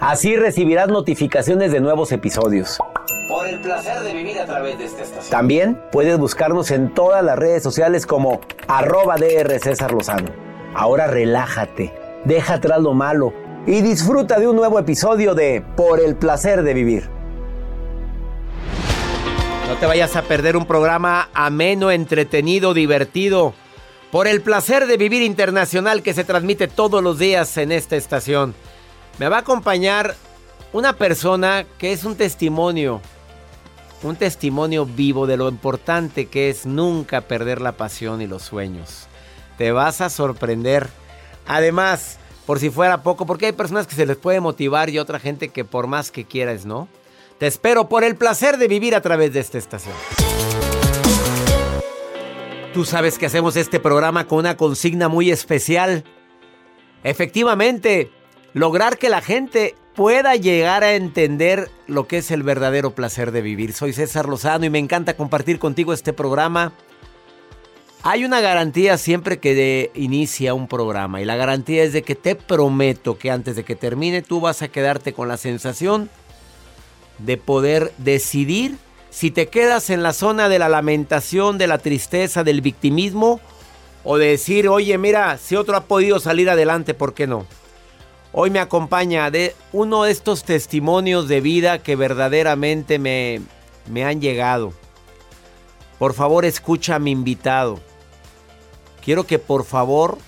Así recibirás notificaciones de nuevos episodios. Por el placer de vivir a través de esta estación. También puedes buscarnos en todas las redes sociales como arroba DR César Lozano. Ahora relájate, deja atrás lo malo y disfruta de un nuevo episodio de Por el placer de vivir. No te vayas a perder un programa ameno, entretenido, divertido. Por el placer de vivir internacional que se transmite todos los días en esta estación. Me va a acompañar una persona que es un testimonio, un testimonio vivo de lo importante que es nunca perder la pasión y los sueños. Te vas a sorprender. Además, por si fuera poco, porque hay personas que se les puede motivar y otra gente que por más que quieras, ¿no? Te espero por el placer de vivir a través de esta estación. Tú sabes que hacemos este programa con una consigna muy especial. Efectivamente, lograr que la gente pueda llegar a entender lo que es el verdadero placer de vivir. Soy César Lozano y me encanta compartir contigo este programa. Hay una garantía siempre que inicia un programa y la garantía es de que te prometo que antes de que termine tú vas a quedarte con la sensación de poder decidir si te quedas en la zona de la lamentación, de la tristeza, del victimismo o de decir, oye, mira, si otro ha podido salir adelante, ¿por qué no? Hoy me acompaña de uno de estos testimonios de vida que verdaderamente me, me han llegado. Por favor, escucha a mi invitado. Quiero que por favor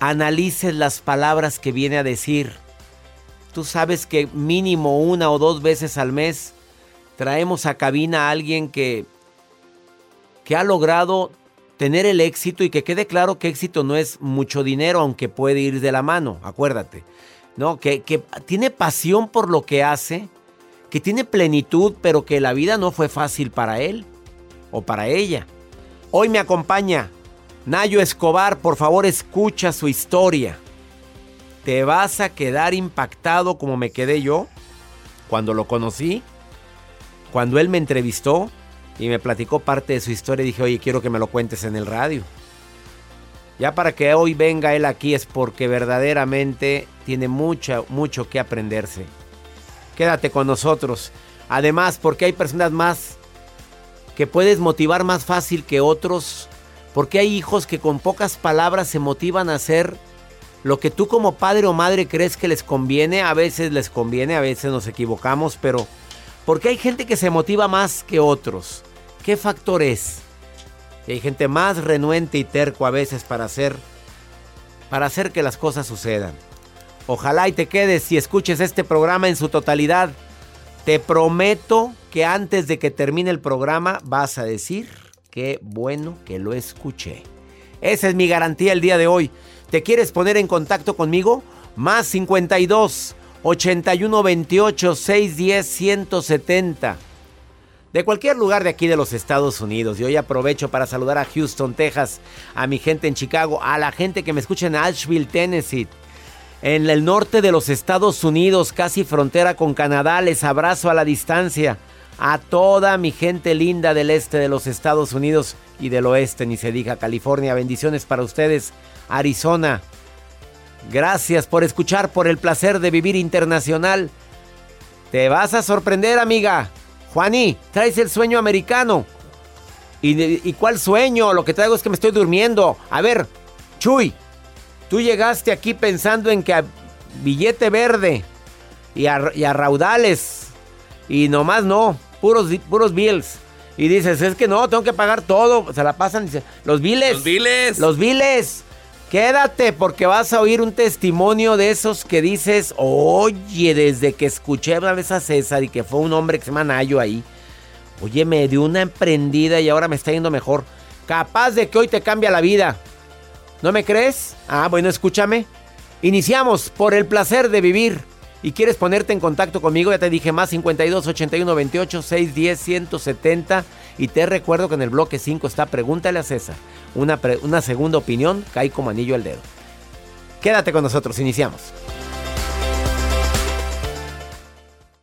analices las palabras que viene a decir. Tú sabes que mínimo una o dos veces al mes traemos a cabina a alguien que, que ha logrado tener el éxito y que quede claro que éxito no es mucho dinero, aunque puede ir de la mano, acuérdate. No, que, que tiene pasión por lo que hace, que tiene plenitud, pero que la vida no fue fácil para él o para ella. Hoy me acompaña Nayo Escobar, por favor escucha su historia. Te vas a quedar impactado como me quedé yo cuando lo conocí, cuando él me entrevistó y me platicó parte de su historia. Dije, oye, quiero que me lo cuentes en el radio. Ya para que hoy venga él aquí es porque verdaderamente tiene mucho, mucho que aprenderse. Quédate con nosotros. Además, porque hay personas más que puedes motivar más fácil que otros Porque hay hijos que con pocas palabras se motivan a hacer lo que tú como padre o madre crees que les conviene. A veces les conviene, a veces nos equivocamos, pero porque hay gente que se motiva más que otros. ¿Qué factor es? hay gente más renuente y terco a veces para hacer para hacer que las cosas sucedan. Ojalá y te quedes y escuches este programa en su totalidad. Te prometo que antes de que termine el programa vas a decir qué bueno que lo escuché. Esa es mi garantía el día de hoy. ¿Te quieres poner en contacto conmigo? Más 52 81 28 610 170. De cualquier lugar de aquí de los Estados Unidos. Y hoy aprovecho para saludar a Houston, Texas, a mi gente en Chicago, a la gente que me escucha en Asheville, Tennessee. En el norte de los Estados Unidos, casi frontera con Canadá, les abrazo a la distancia. A toda mi gente linda del este de los Estados Unidos y del oeste, ni se diga, California. Bendiciones para ustedes. Arizona. Gracias por escuchar, por el placer de vivir internacional. Te vas a sorprender, amiga. Juaní, traes el sueño americano. ¿Y, cuál sueño? Lo que traigo es que me estoy durmiendo. A ver, Chuy, tú llegaste aquí pensando en que a billete verde y a, y a raudales y nomás no, puros, puros bills. Y dices, es que no, tengo que pagar todo. Se la pasan los biles. Los biles. Los biles. Quédate porque vas a oír un testimonio de esos que dices, oye, desde que escuché una vez a César y que fue un hombre que se llama Nayo ahí. Oye, me dio una emprendida y ahora me está yendo mejor. Capaz de que hoy te cambia la vida. ¿No me crees? Ah, bueno, escúchame. Iniciamos por el placer de vivir y quieres ponerte en contacto conmigo, ya te dije más 52 81 28 610 170 y te recuerdo que en el bloque 5 está Pregúntale a César. Una, una segunda opinión cae como anillo al dedo. Quédate con nosotros, iniciamos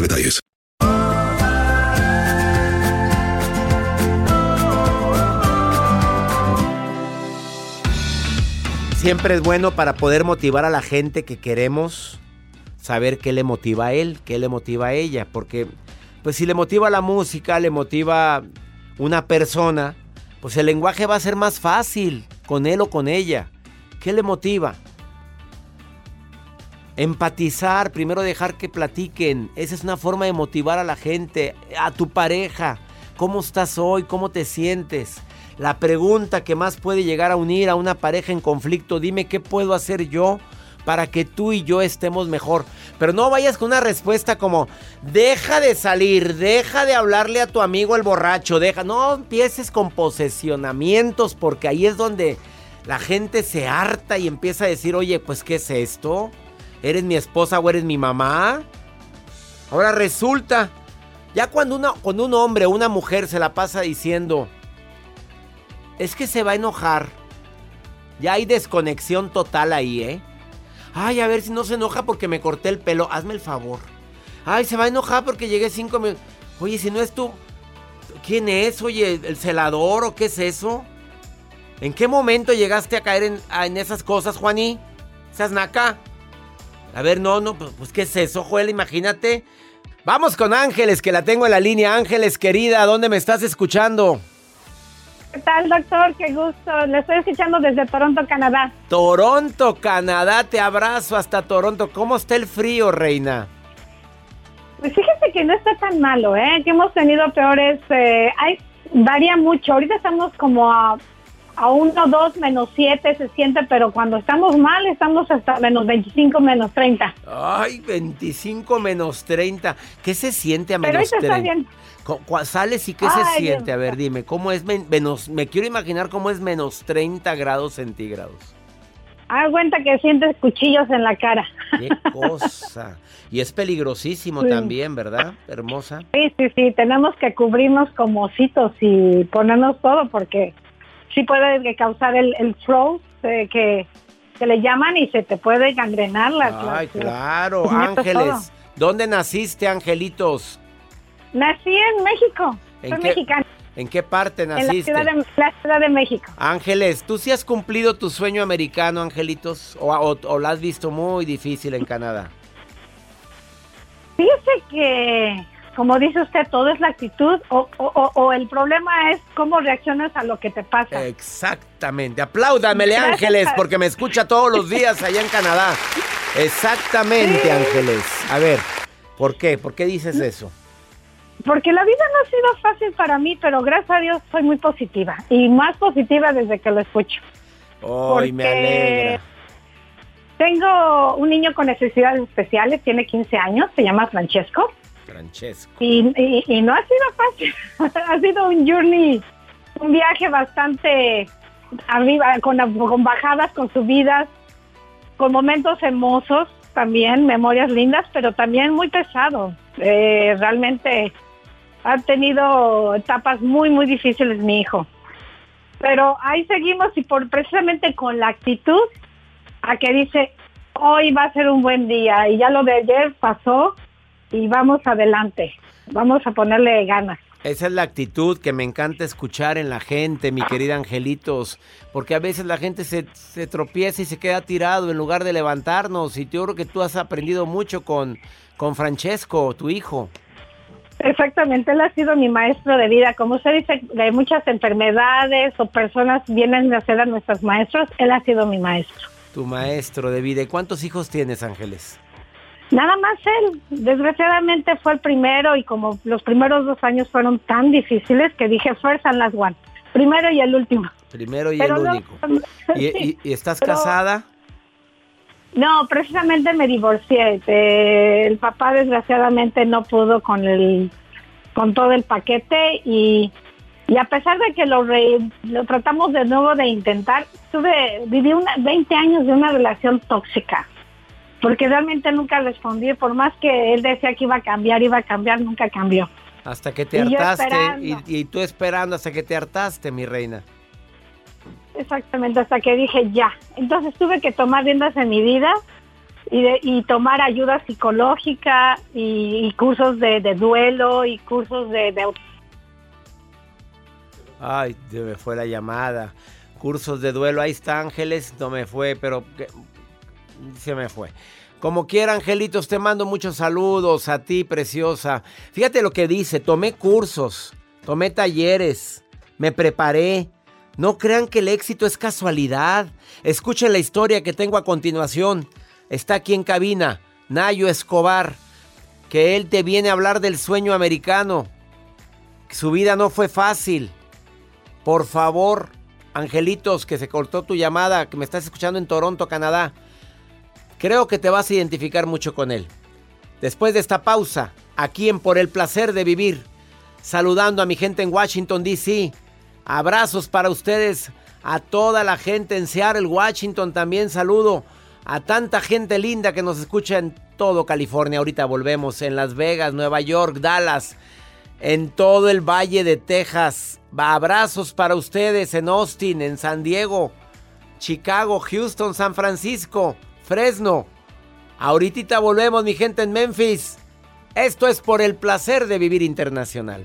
detalles. Siempre es bueno para poder motivar a la gente que queremos saber qué le motiva a él, qué le motiva a ella, porque pues si le motiva la música, le motiva una persona, pues el lenguaje va a ser más fácil con él o con ella. ¿Qué le motiva? Empatizar, primero dejar que platiquen. Esa es una forma de motivar a la gente, a tu pareja. ¿Cómo estás hoy? ¿Cómo te sientes? La pregunta que más puede llegar a unir a una pareja en conflicto, dime qué puedo hacer yo para que tú y yo estemos mejor. Pero no vayas con una respuesta como, deja de salir, deja de hablarle a tu amigo el borracho, deja, no empieces con posesionamientos porque ahí es donde la gente se harta y empieza a decir, oye, pues ¿qué es esto? ¿Eres mi esposa o eres mi mamá? Ahora resulta, ya cuando, una, cuando un hombre o una mujer se la pasa diciendo, es que se va a enojar, ya hay desconexión total ahí, ¿eh? Ay, a ver si no se enoja porque me corté el pelo. Hazme el favor. Ay, se va a enojar porque llegué cinco minutos. Oye, si no es tú, ¿quién es? Oye, ¿el celador o qué es eso? ¿En qué momento llegaste a caer en, esas cosas, Juaní? ¿Seas naca? A ver, no, no, pues, pues ¿qué es eso, Joel? Imagínate. Vamos con Ángeles, que la tengo en la línea. Ángeles, querida, ¿dónde me estás escuchando? ¿Qué tal, doctor? Qué gusto. Le estoy escuchando desde Toronto, Canadá. Toronto, Canadá. Te abrazo hasta Toronto. ¿Cómo está el frío, reina? Pues fíjese que no está tan malo, ¿eh? Que hemos tenido peores. Eh, hay, varía mucho. Ahorita estamos como a, a 1, 2, menos 7 se siente, pero cuando estamos mal estamos hasta menos 25, menos 30. Ay, 25 menos 30. ¿Qué se siente a menos pero 30? Está bien. ¿Sales y qué se siente? A ver, dime, ¿cómo es menos? Me quiero imaginar cómo es menos 30 grados centígrados. Haz cuenta que sientes cuchillos en la cara. Qué cosa. Y es peligrosísimo también, ¿verdad? Hermosa. Sí, sí, sí. Tenemos que cubrirnos como ositos y ponernos todo porque sí puede causar el, el eh, que, que le llaman y se te puede gangrenar las. Ay, claro, Ángeles. ¿Dónde naciste, Angelitos? Nací en México. ¿En Soy mexicana. ¿En qué parte naciste? En la ciudad, de, México. Ángeles, ¿tú sí has cumplido tu sueño americano, Angelitos? ¿O, o, lo has visto muy difícil en Canadá? Fíjese que, como dice usted, todo es la actitud o, o, el problema es cómo reaccionas a lo que te pasa. Exactamente. Apláudamele, Ángeles, porque me escucha todos los días allá en Canadá. Exactamente, Ángeles. A ver, ¿por qué? ¿Por qué dices eso? Porque la vida no ha sido fácil para mí, pero gracias a Dios soy muy positiva y más positiva desde que lo escucho. ¡Ay, me alegra! Tengo un niño con necesidades especiales, tiene 15 años, se llama Francesco. Francesco. Y, no ha sido fácil, ha sido un journey, un viaje bastante arriba, con, con bajadas, con subidas, con momentos hermosos también, memorias lindas, pero también muy pesado. Eh, realmente ha tenido etapas muy, muy difíciles mi hijo. Pero ahí seguimos y por precisamente con la actitud a que dice, hoy va a ser un buen día y ya lo de ayer pasó y vamos adelante, vamos a ponerle ganas. Esa es la actitud que me encanta escuchar en la gente, mi querida Angelitos, porque a veces la gente se, se tropieza y se queda tirado en lugar de levantarnos y yo creo que tú has aprendido mucho con, con Francesco, tu hijo. Exactamente, él ha sido mi maestro de vida. Como usted dice, de muchas enfermedades o personas vienen a ser a nuestros maestros, él ha sido mi maestro. Tu maestro de vida. ¿Y cuántos hijos tienes, Ángeles? Nada más él. Desgraciadamente fue el primero y como los primeros dos años fueron tan difíciles que dije, fuerza en las one. Primero y el último. Primero y el único. ¿Y, estás casada? No, precisamente me divorcié. el papá desgraciadamente no pudo con el con todo el paquete y, y a pesar de que lo, lo tratamos de nuevo de intentar, tuve viví una, 20 años de una relación tóxica. Porque realmente nunca respondí, por más que él decía que iba a cambiar, iba a cambiar, nunca cambió. Hasta que te hartaste y, y tú esperando hasta que te hartaste, mi reina. Exactamente, hasta que dije ya. Entonces tuve que tomar riendas en mi vida y, y tomar ayuda psicológica y, cursos de, duelo y cursos de, de... Ay, me fue la llamada. Cursos de duelo, ahí está Ángeles, no me fue, pero se me fue. Como quiera, Angelitos, te mando muchos saludos a ti, preciosa. Fíjate lo que dice, tomé cursos, tomé talleres, me preparé, no crean que el éxito es casualidad. Escuchen la historia que tengo a continuación. Está aquí en cabina Nayo Escobar, que él te viene a hablar del sueño americano. Su vida no fue fácil. Por favor, angelitos, que se cortó tu llamada, que me estás escuchando en Toronto, Canadá. Creo que te vas a identificar mucho con él. Después de esta pausa, aquí en Por el Placer de Vivir, saludando a mi gente en Washington, D.C. Abrazos para ustedes, a toda la gente en Seattle, Washington también saludo. A tanta gente linda que nos escucha en todo California. Ahorita volvemos en Las Vegas, Nueva York, Dallas, en todo el Valle de Texas. Abrazos para ustedes en Austin, en San Diego, Chicago, Houston, San Francisco, Fresno. Ahorita volvemos, mi gente en Memphis. Esto es por el placer de vivir internacional.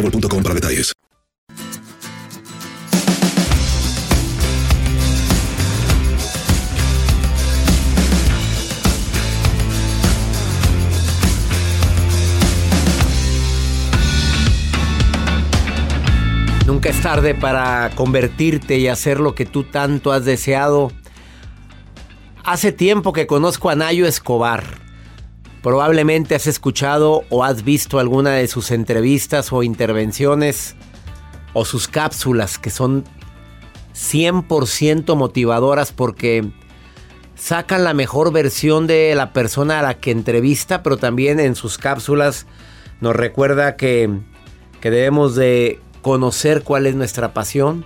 boostmobile.com para detalles. Nunca es tarde para convertirte y hacer lo que tú tanto has deseado. Hace tiempo que conozco a Nayo Escobar. Probablemente has escuchado o has visto alguna de sus entrevistas o intervenciones o sus cápsulas que son 100% motivadoras porque sacan la mejor versión de la persona a la que entrevista, pero también en sus cápsulas nos recuerda que, que debemos de conocer cuál es nuestra pasión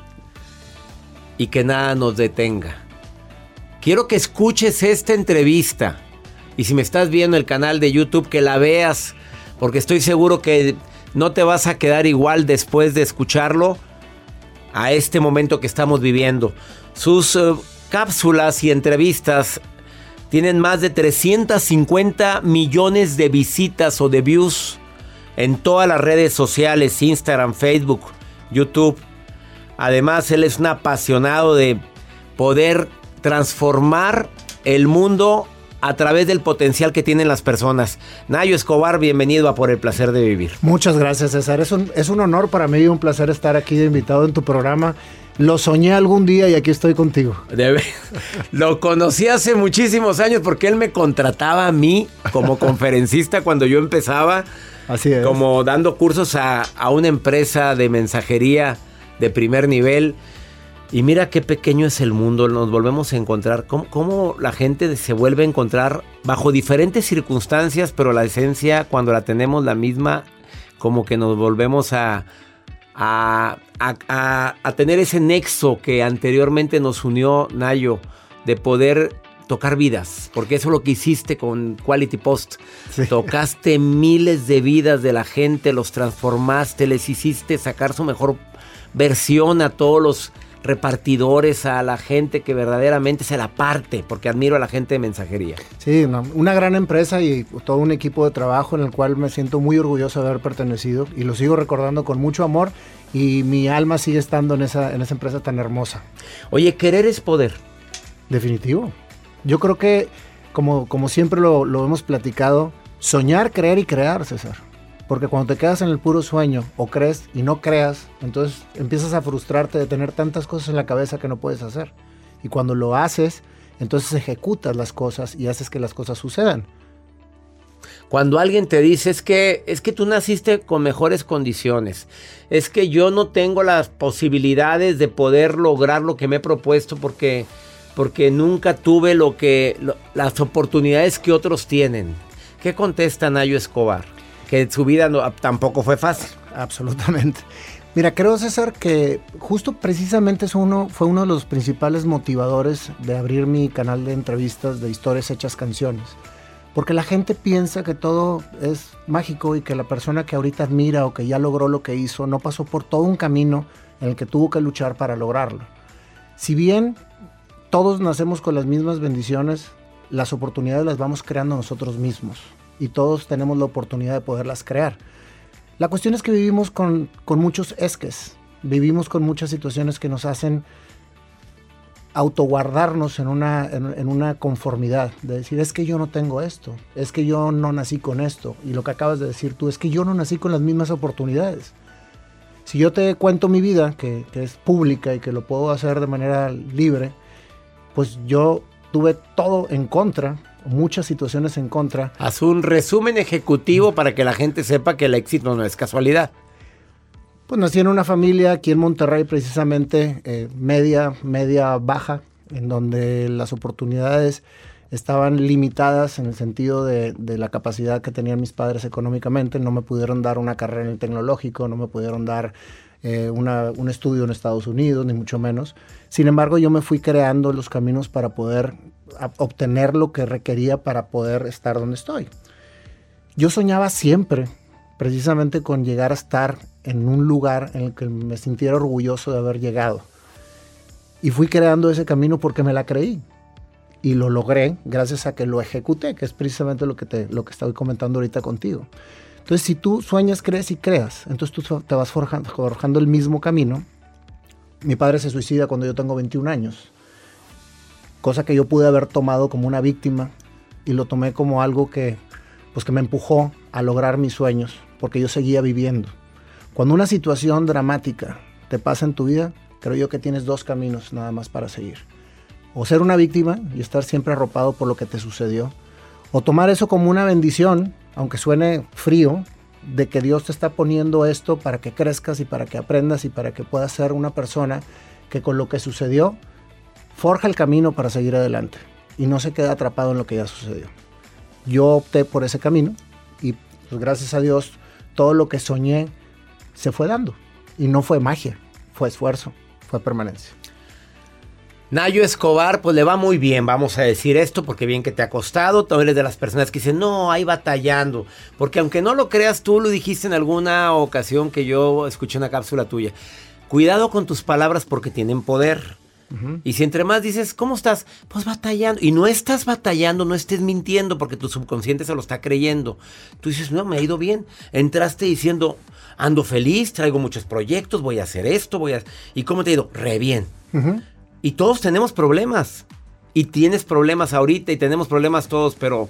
y que nada nos detenga. Quiero que escuches esta entrevista y si me estás viendo el canal de YouTube que la veas porque estoy seguro que no te vas a quedar igual después de escucharlo a este momento que estamos viviendo. Sus eh, cápsulas y entrevistas tienen más de 350 millones de visitas o de views en todas las redes sociales, Instagram, Facebook, YouTube. Además, él es un apasionado de poder transformar el mundo a través del potencial que tienen las personas. Nayo Escobar, bienvenido a Por el Placer de Vivir. Muchas gracias, César. Es un, es un honor para mí y un placer estar aquí de invitado en tu programa. Lo soñé algún día y aquí estoy contigo. Debe- Lo conocí hace muchísimos años porque él me contrataba a mí como conferencista cuando yo empezaba, Así es. como dando cursos a, a una empresa de mensajería de primer nivel. Y mira qué pequeño es el mundo, nos volvemos a encontrar, cómo, cómo la gente se vuelve a encontrar bajo diferentes circunstancias, pero la esencia cuando la tenemos la misma, como que nos volvemos a, a, a- tener ese nexo que anteriormente nos unió Nayo, de poder tocar vidas, porque eso es lo que hiciste con Quality Post. Sí. Tocaste miles de vidas de la gente, los transformaste, les hiciste sacar su mejor versión a todos los repartidores, a la gente que verdaderamente se la parte, porque admiro a la gente de mensajería. Sí, una, gran empresa y todo un equipo de trabajo en el cual me siento muy orgulloso de haber pertenecido y lo sigo recordando con mucho amor y mi alma sigue estando en esa, en esa empresa tan hermosa. Oye, querer es poder. Definitivo. Yo creo que, como, como siempre lo, lo hemos platicado, soñar, creer y crear, César. Porque cuando te quedas en el puro sueño o crees y no creas, entonces empiezas a frustrarte de tener tantas cosas en la cabeza que no puedes hacer. Y cuando lo haces, entonces ejecutas las cosas y haces que las cosas sucedan. Cuando alguien te dice es que es que tú naciste con mejores condiciones, es que yo no tengo las posibilidades de poder lograr lo que me he propuesto porque porque nunca tuve lo que las oportunidades que otros tienen. ¿Qué contesta Nayo Escobar? Que su vida tampoco fue fácil. Absolutamente. Mira, creo, César, que justo precisamente es uno, fue uno de los principales motivadores de abrir mi canal de entrevistas de historias hechas canciones. Porque la gente piensa que todo es mágico y que la persona que ahorita admira o que ya logró lo que hizo no pasó por todo un camino en el que tuvo que luchar para lograrlo. Si bien todos nacemos con las mismas bendiciones, las oportunidades las vamos creando nosotros mismos y todos tenemos la oportunidad de poderlas crear. La cuestión es que vivimos con, con muchos esques, vivimos con muchas situaciones que nos hacen autoguardarnos en una, en, una conformidad, de decir, es que yo no tengo esto, es que yo no nací con esto, y lo que acabas de decir tú, es que yo no nací con las mismas oportunidades. Si yo te cuento mi vida, que es pública y que lo puedo hacer de manera libre, pues yo tuve todo en contra, muchas situaciones en contra, Haz un resumen ejecutivo para que la gente sepa que el éxito no es casualidad. Pues nací en una familia aquí en Monterrey, precisamente eh, media, media baja, en donde las oportunidades estaban limitadas en el sentido de, de la capacidad que tenían mis padres económicamente. No me pudieron dar una carrera en el tecnológico, no me pudieron dar eh, una- un estudio en Estados Unidos, ni mucho menos. Sin embargo, yo me fui creando los caminos para poder obtener lo que requería para poder estar donde estoy. Yo soñaba siempre, precisamente con llegar a estar en un lugar en el que me sintiera orgulloso de haber llegado. Y fui creando ese camino porque me la creí. Y lo logré gracias a que lo ejecuté, que es precisamente lo que, te, lo que estoy comentando ahorita contigo. Entonces, si tú sueñas, crees y creas, entonces tú te vas forjando, forjando el mismo camino. Mi padre se suicida cuando yo tengo 21 años, cosa que yo pude haber tomado como una víctima y lo tomé como algo que, pues, que me empujó a lograr mis sueños, porque yo seguía viviendo. Cuando una situación dramática te pasa en tu vida, creo yo que tienes dos caminos nada más para seguir. O ser una víctima y estar siempre arropado por lo que te sucedió, o tomar eso como una bendición, aunque suene frío, de que Dios te está poniendo esto para que crezcas y para que aprendas y para que puedas ser una persona que con lo que sucedió forja el camino para seguir adelante y no se queda atrapado en lo que ya sucedió. Yo opté por ese camino y pues, gracias a Dios todo lo que soñé se fue dando y no fue magia, fue esfuerzo, fue permanencia. Nayo Escobar, pues le va muy bien, vamos a decir esto, porque bien que te ha costado. Tú eres de las personas que dicen, no, ahí batallando. Porque aunque no lo creas, tú lo dijiste en alguna ocasión que yo escuché una cápsula tuya. Cuidado con tus palabras porque tienen poder. Y si entre más dices, ¿cómo estás? Pues batallando. Y no estás batallando, no estés mintiendo porque tu subconsciente se lo está creyendo. Tú dices, no, me ha ido bien. Entraste diciendo, ando feliz, traigo muchos proyectos, voy a hacer esto, voy a... ¿Y cómo te ha ido? Re bien. Y todos tenemos problemas. Y tienes problemas ahorita y tenemos problemas todos, pero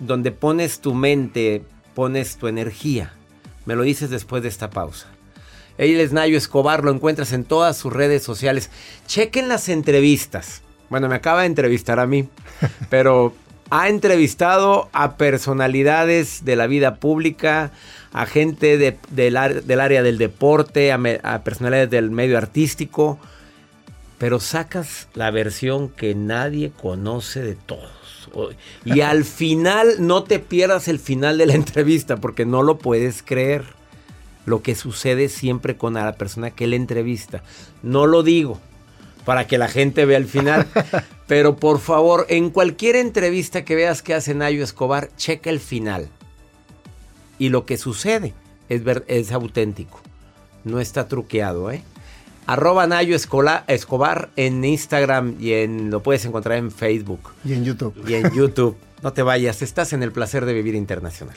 donde pones tu mente, pones tu energía. Me lo dices después de esta pausa. Él Nayo Escobar, lo encuentras en todas sus redes sociales. Chequen las entrevistas. Bueno, me acaba de entrevistar a mí, pero ha entrevistado a personalidades de la vida pública, a gente de- del, área del deporte, a, a personalidades del medio artístico, pero sacas la versión que nadie conoce de todos. Y al final no te pierdas el final de la entrevista porque no lo puedes creer. Lo que sucede siempre con la persona que le entrevista. No lo digo para que la gente vea el final. pero por favor, en cualquier entrevista que veas que hace Nayo Escobar, checa el final. Y lo que sucede es, ver- es auténtico. No está truqueado, ¿eh? Arroba Nayo Escola- Escobar en Instagram y en lo puedes encontrar en Facebook Y en YouTube. y en YouTube. No te vayas, estás en el placer de vivir internacional.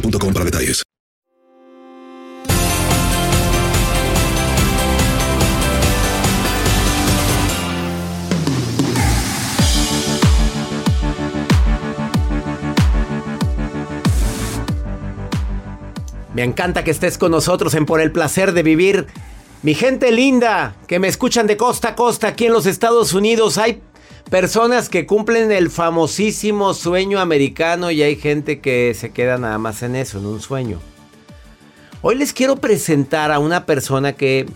boostmobile.com para detalles. Me encanta que estés con nosotros en Por el placer de vivir. Mi gente linda, que me escuchan de costa a costa aquí en los Estados Unidos, hay personas que cumplen el famosísimo sueño americano y hay gente que se queda nada más en eso, en un sueño. Hoy les quiero presentar a una persona que,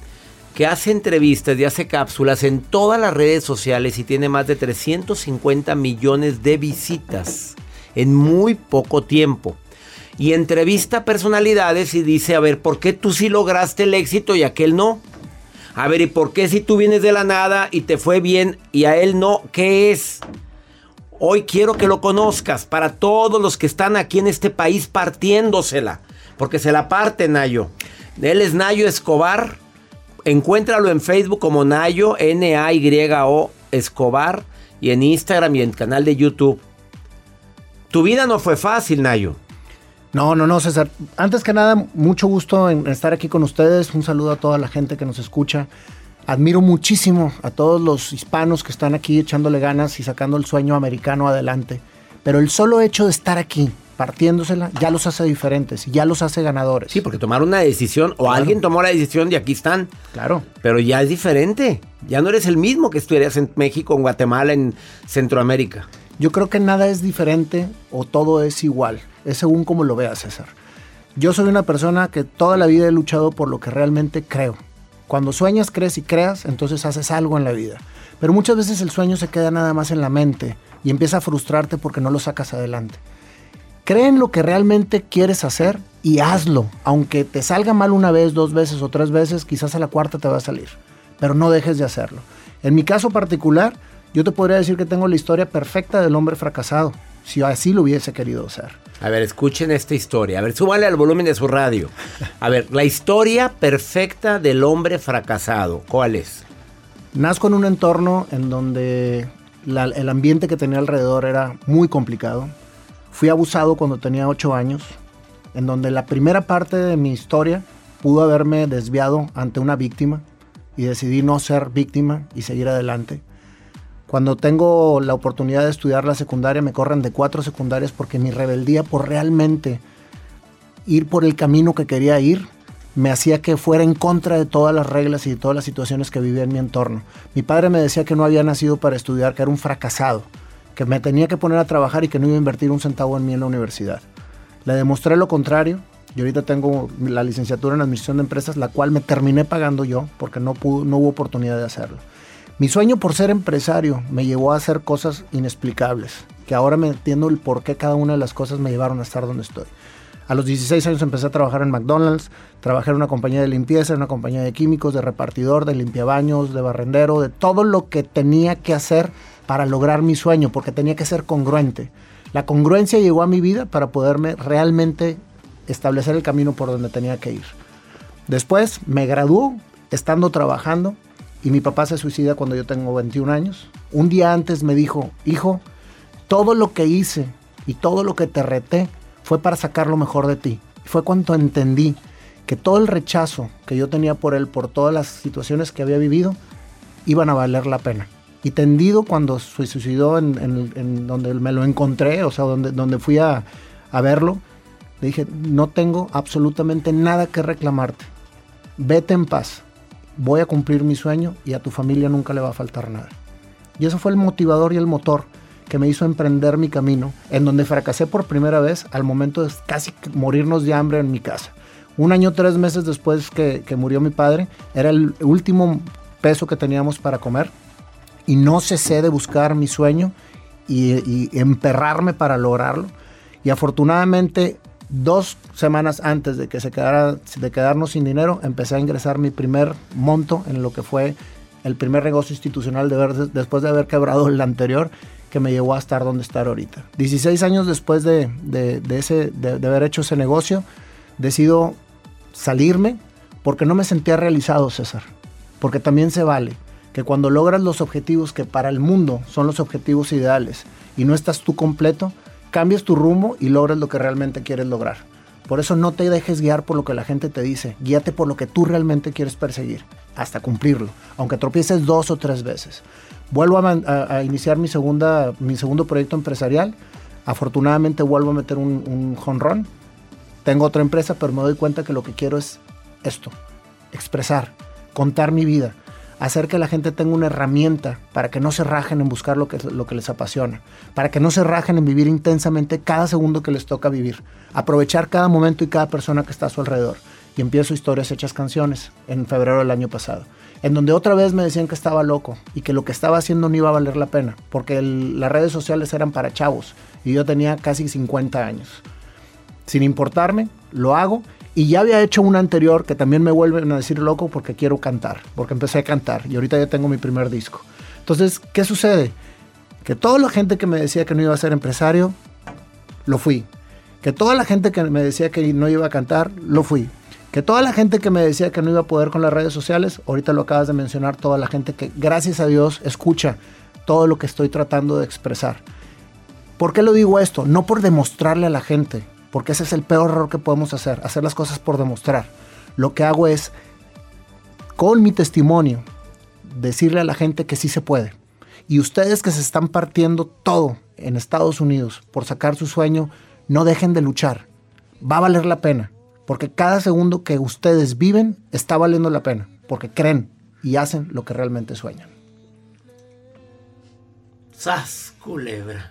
que hace entrevistas y hace cápsulas en todas las redes sociales y tiene más de 350 millones de visitas en muy poco tiempo. Y entrevista personalidades y dice, a ver, ¿por qué tú sí lograste el éxito y aquel no? A ver, ¿y por qué si tú vienes de la nada y te fue bien y a él no? ¿Qué es? Hoy quiero que lo conozcas para todos los que están aquí en este país partiéndosela. Porque se la parte Nayo. Él es Nayo Escobar. Encuéntralo en Facebook como Nayo, N-A-Y-O Escobar. Y en Instagram y en el canal de YouTube. Tu vida no fue fácil, Nayo. No, no, no, César. Antes que nada, mucho gusto en estar aquí con ustedes. Un saludo a toda la gente que nos escucha. Admiro muchísimo a todos los hispanos que están aquí echándole ganas y sacando el sueño americano adelante. Pero el solo hecho de estar aquí, partiéndosela, ya los hace diferentes ya los hace ganadores. Sí, porque tomaron una decisión o alguien tomó la decisión y aquí están. Claro. Pero ya es diferente. Ya no eres el mismo que estuvieras en México, en Guatemala, en Centroamérica. Yo creo que nada es diferente o todo es igual. Es según como lo veas, César. Yo soy una persona que toda la vida he luchado por lo que realmente creo. Cuando sueñas, crees y creas, entonces haces algo en la vida. Pero muchas veces el sueño se queda nada más en la mente y empieza a frustrarte porque no lo sacas adelante. Cree en lo que realmente quieres hacer y hazlo. Aunque te salga mal una vez, dos veces o tres veces, quizás a la cuarta te va a salir. Pero no dejes de hacerlo. En mi caso particular, yo te podría decir que tengo la historia perfecta del hombre fracasado, si así lo hubiese querido hacer. A ver, escuchen esta historia. A ver, súbale al volumen de su radio. A ver, la historia perfecta del hombre fracasado. ¿Cuál es? Nazco en un entorno en donde la- el ambiente que tenía alrededor era muy complicado. Fui abusado cuando tenía 8 años, en donde la primera parte de mi historia pudo haberme desviado ante una víctima y decidí no ser víctima y seguir adelante. Cuando tengo la oportunidad de estudiar la secundaria, me corren de cuatro secundarias porque mi rebeldía por realmente ir por el camino que quería ir me hacía que fuera en contra de todas las reglas y de todas las situaciones que vivía en mi entorno. Mi padre me decía que no había nacido para estudiar, que era un fracasado, que me tenía que poner a trabajar y que no iba a invertir un centavo en mí en la universidad. Le demostré lo contrario y ahorita tengo la licenciatura en administración de empresas, la cual me terminé pagando yo porque no hubo oportunidad de hacerlo. Mi sueño por ser empresario me llevó a hacer cosas inexplicables, que ahora me entiendo el por qué cada una de las cosas me llevaron a estar donde estoy. A los 16 años empecé a trabajar en McDonald's, trabajé en una compañía de limpieza, en una compañía de químicos, de repartidor, de limpiabaños, de barrendero, de todo lo que tenía que hacer para lograr mi sueño, porque tenía que ser congruente. La congruencia llegó a mi vida para poderme realmente establecer el camino por donde tenía que ir. Después me graduó estando trabajando y mi papá se suicida cuando yo tengo 21 años. Un día antes me dijo, hijo, todo lo que hice y todo lo que te reté fue para sacar lo mejor de ti. Fue cuando entendí que todo el rechazo que yo tenía por él, por todas las situaciones que había vivido, iban a valer la pena. Y tendido cuando se suicidó en, donde me lo encontré, o sea, donde, donde fui a, a verlo, le dije, no tengo absolutamente nada que reclamarte. Vete en paz. Voy a cumplir mi sueño y a tu familia nunca le va a faltar nada. Y eso fue el motivador y el motor que me hizo emprender mi camino, en donde fracasé por primera vez al momento de casi morirnos de hambre en mi casa. Un año, tres meses después que, murió mi padre, era el último peso que teníamos para comer y no cesé de buscar mi sueño y, y emperrarme para lograrlo. Y afortunadamente, dos semanas antes de que se quedara, de quedarnos sin dinero, empecé a ingresar mi primer monto en lo que fue el primer negocio institucional de ver, después de haber quebrado el anterior que me llevó a estar donde estar ahorita. 16 años después de, ese, de, haber hecho ese negocio, decido salirme porque no me sentía realizado, César. Porque también se vale que cuando logras los objetivos que para el mundo son los objetivos ideales y no estás tú completo, cambies tu rumbo y logres lo que realmente quieres lograr. Por eso no te dejes guiar por lo que la gente te dice, guíate por lo que tú realmente quieres perseguir, hasta cumplirlo, aunque tropieces dos o tres veces. Vuelvo a, iniciar mi, segunda, mi segundo proyecto empresarial. Afortunadamente vuelvo a meter un, un. Tengo otra empresa, pero me doy cuenta que lo que quiero es esto, expresar, contar mi vida, hacer que la gente tenga una herramienta para que no se rajen en buscar lo que, lo que les apasiona, para que no se rajen en vivir intensamente cada segundo que les toca vivir, aprovechar cada momento y cada persona que está a su alrededor. Y empiezo historias hechas canciones en febrero del año pasado en donde otra vez me decían que estaba loco y que lo que estaba haciendo no iba a valer la pena, porque las redes sociales eran para chavos y yo tenía casi 50 años. Sin importarme, lo hago y ya había hecho una anterior que también me vuelven a decir loco porque quiero cantar, porque empecé a cantar y ahorita ya tengo mi primer disco. Entonces, ¿qué sucede? Que toda la gente que me decía que no iba a ser empresario, lo fui. Que toda la gente que me decía que no iba a cantar, lo fui. Que toda la gente que me decía que no iba a poder con las redes sociales, ahorita lo acabas de mencionar, toda la gente que gracias a Dios escucha todo lo que estoy tratando de expresar. ¿Por qué lo digo esto? No por demostrarle a la gente, porque ese es el peor error que podemos hacer, hacer las cosas por demostrar. Lo que hago es, con mi testimonio, decirle a la gente que sí se puede. Y ustedes que se están partiendo todo en Estados Unidos por sacar su sueño, no dejen de luchar. Va a valer la pena. Porque cada segundo que ustedes viven está valiendo la pena. Porque creen y hacen lo que realmente sueñan. ¡Sas, culebra!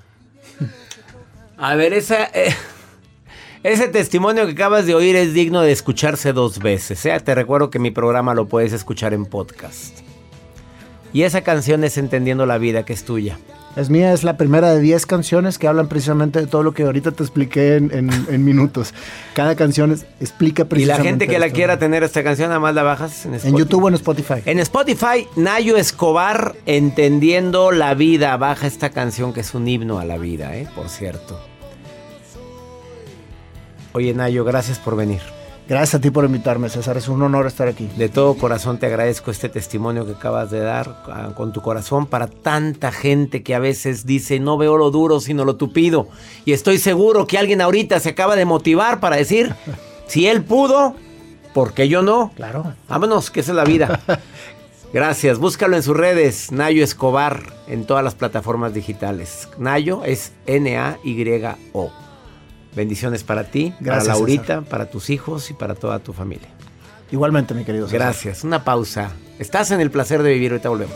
A ver, esa, eh, ese testimonio que acabas de oír es digno de escucharse dos veces. ¿eh? Te recuerdo que mi programa lo puedes escuchar en podcast. Y esa canción es Entendiendo la Vida, que es tuya. Es mía, es la primera de 10 canciones que hablan precisamente de todo lo que ahorita te expliqué en, minutos. Cada canción explica precisamente. Y la gente que la quiera tener esta canción, nada más la bajas en Spotify. En YouTube o en Spotify. En Spotify, Nayo Escobar, Entendiendo la Vida. Baja esta canción que es un himno a la vida, ¿eh? por cierto. Oye, Nayo, gracias por venir. Gracias a ti por invitarme, César. Es un honor estar aquí. De todo corazón te agradezco este testimonio que acabas de dar ah, con tu corazón para tanta gente que a veces dice no veo lo duro sino lo tupido. Y estoy seguro que alguien ahorita se acaba de motivar para decir, si él pudo, ¿por qué yo no? Claro. Vámonos, que esa es la vida. Gracias, búscalo en sus redes, Nayo Escobar, en todas las plataformas digitales. Nayo es N-A-Y-O. Bendiciones para ti, Gracias, para Laurita, César. para tus hijos y para toda tu familia. Igualmente, mi querido César. Gracias, una pausa. Estás en el placer de vivir, ahorita volvemos.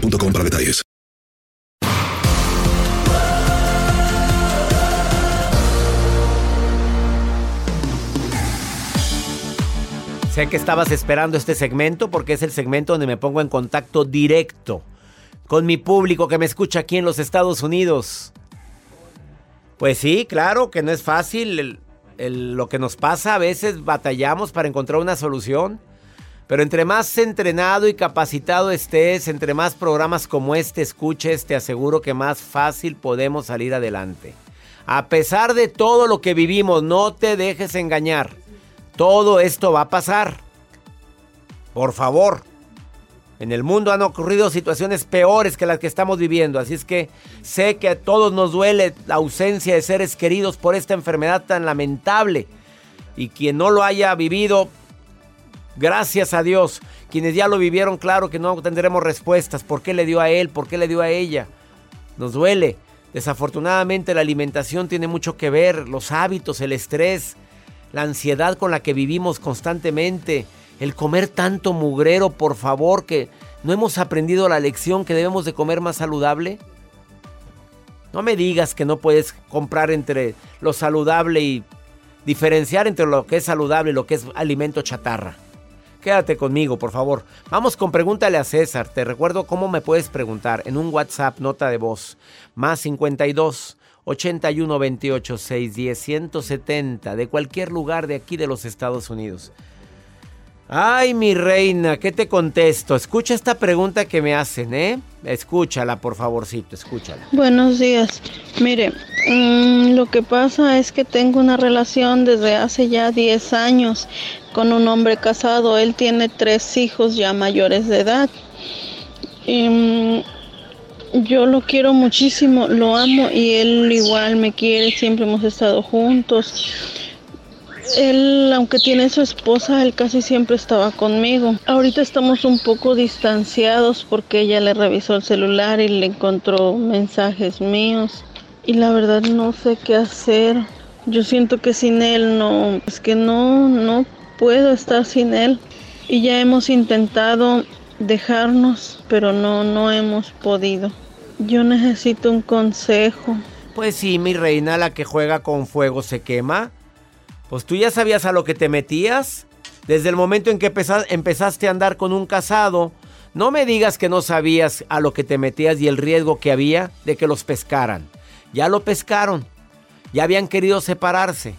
boostmobile.com para detalles. Sé que estabas esperando este segmento porque es el segmento donde me pongo en contacto directo con mi público que me escucha aquí en los Estados Unidos. Pues sí, claro que no es fácil lo que nos pasa. A veces batallamos para encontrar una solución. Pero entre más entrenado y capacitado estés, entre más programas como este escuches, te aseguro que más fácil podemos salir adelante. A pesar de todo lo que vivimos, no te dejes engañar. Todo esto va a pasar. Por favor. En el mundo han ocurrido situaciones peores que las que estamos viviendo, así es que sé que a todos nos duele la ausencia de seres queridos por esta enfermedad tan lamentable. Y quien no lo haya vivido, gracias a Dios. Quienes ya lo vivieron, claro que no tendremos respuestas. ¿Por qué le dio a él? ¿Por qué le dio a ella? Nos duele. Desafortunadamente la alimentación tiene mucho que ver, los hábitos, el estrés, la ansiedad con la que vivimos constantemente, el comer tanto mugrero, por favor, que no hemos aprendido la lección que debemos de comer más saludable. No me digas que no puedes comprar entre lo saludable y diferenciar entre lo que es saludable y lo que es alimento chatarra. Quédate conmigo, por favor. Vamos con pregúntale a César. Te recuerdo cómo me puedes preguntar en un WhatsApp, nota de voz, más 52 81 28 610 170 de cualquier lugar de aquí de los Estados Unidos. Ay, mi reina, ¿qué te contesto? Escucha esta pregunta que me hacen, ¿eh? Escúchala, por favorcito, escúchala. Buenos días. Mire, mm, lo que pasa es que tengo una relación desde hace ya 10 años con un hombre casado. Él tiene tres hijos ya mayores de edad. Mm, yo lo quiero muchísimo, lo amo y él igual me quiere, siempre hemos estado juntos. Él, aunque tiene su esposa, él casi siempre estaba conmigo. Ahorita estamos un poco distanciados porque ella le revisó el celular y le encontró mensajes míos. Y la verdad no sé qué hacer. Yo siento que sin él no, es que no, no puedo estar sin él. Y ya hemos intentado dejarnos, pero no, no hemos podido. Yo necesito un consejo. Pues sí, mi reina, la que juega con fuego se quema. Pues tú ya sabías a lo que te metías. Desde el momento en que empezaste a andar con un casado, no me digas que no sabías a lo que te metías y el riesgo que había de que los pescaran. Ya lo pescaron. Ya habían querido separarse.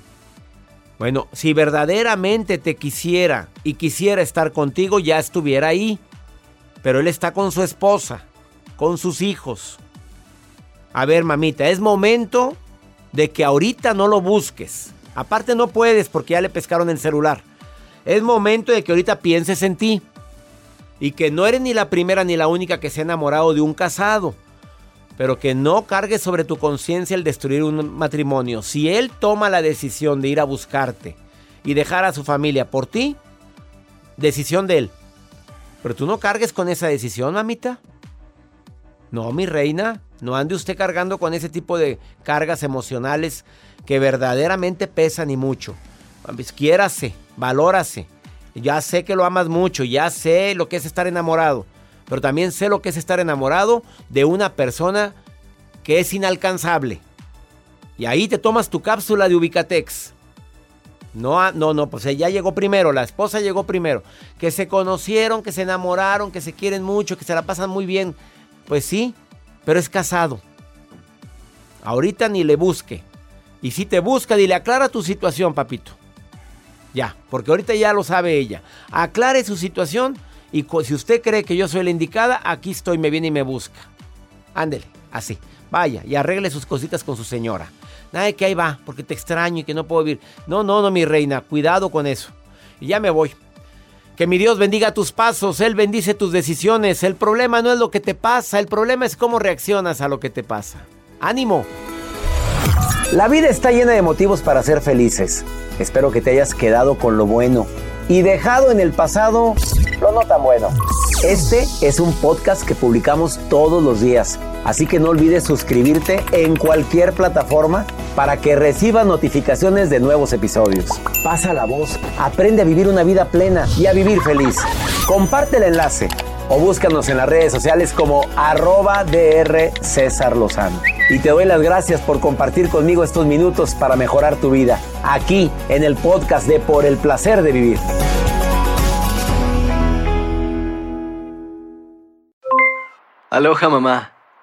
Bueno, si verdaderamente te quisiera y quisiera estar contigo, ya estuviera ahí. Pero él está con su esposa, con sus hijos. A ver, mamita, es momento de que ahorita no lo busques. Aparte no puedes porque ya le pescaron el celular. Es momento de que ahorita pienses en ti. Y que no eres ni la primera ni la única que se ha enamorado de un casado. Pero que no cargues sobre tu conciencia el destruir un matrimonio. Si él toma la decisión de ir a buscarte y dejar a su familia por ti, decisión de él. Pero tú no cargues con esa decisión, mamita. No, mi reina, no ande usted cargando con ese tipo de cargas emocionales que verdaderamente pesan y mucho. Pues, quiérase, valórase. Ya sé que lo amas mucho, ya sé lo que es estar enamorado, pero también sé lo que es estar enamorado de una persona que es inalcanzable. Y ahí te tomas tu cápsula de Ubicatex. No, ah, no, no, pues ella llegó primero, la esposa llegó primero. Que se conocieron, que se enamoraron, que se quieren mucho, que se la pasan muy bien. Pues sí, pero es casado. Ahorita ni le busque. Y si te busca, dile, aclara tu situación, papito. Ya, porque ahorita ya lo sabe ella. Aclare su situación y si usted cree que yo soy la indicada, aquí estoy, me viene y me busca. Ándele, así. Vaya y arregle sus cositas con su señora. Nada de que ahí va, porque te extraño y que no puedo vivir. No, no, no, mi reina, cuidado con eso. Y ya me voy. Que mi Dios bendiga tus pasos, Él bendice tus decisiones. El problema no es lo que te pasa, el problema es cómo reaccionas a lo que te pasa. ¡Ánimo! La vida está llena de motivos para ser felices. Espero que te hayas quedado con lo bueno y dejado en el pasado lo no tan bueno. Este es un podcast que publicamos todos los días, así que no olvides suscribirte en cualquier plataforma para que recibas notificaciones de nuevos episodios. Pasa la voz, aprende a vivir una vida plena y a vivir feliz. Comparte el enlace o búscanos en las redes sociales como arroba DR César Lozano. Y te doy las gracias por compartir conmigo estos minutos para mejorar tu vida, aquí en el podcast de Por el Placer de Vivir. Aloha mamá,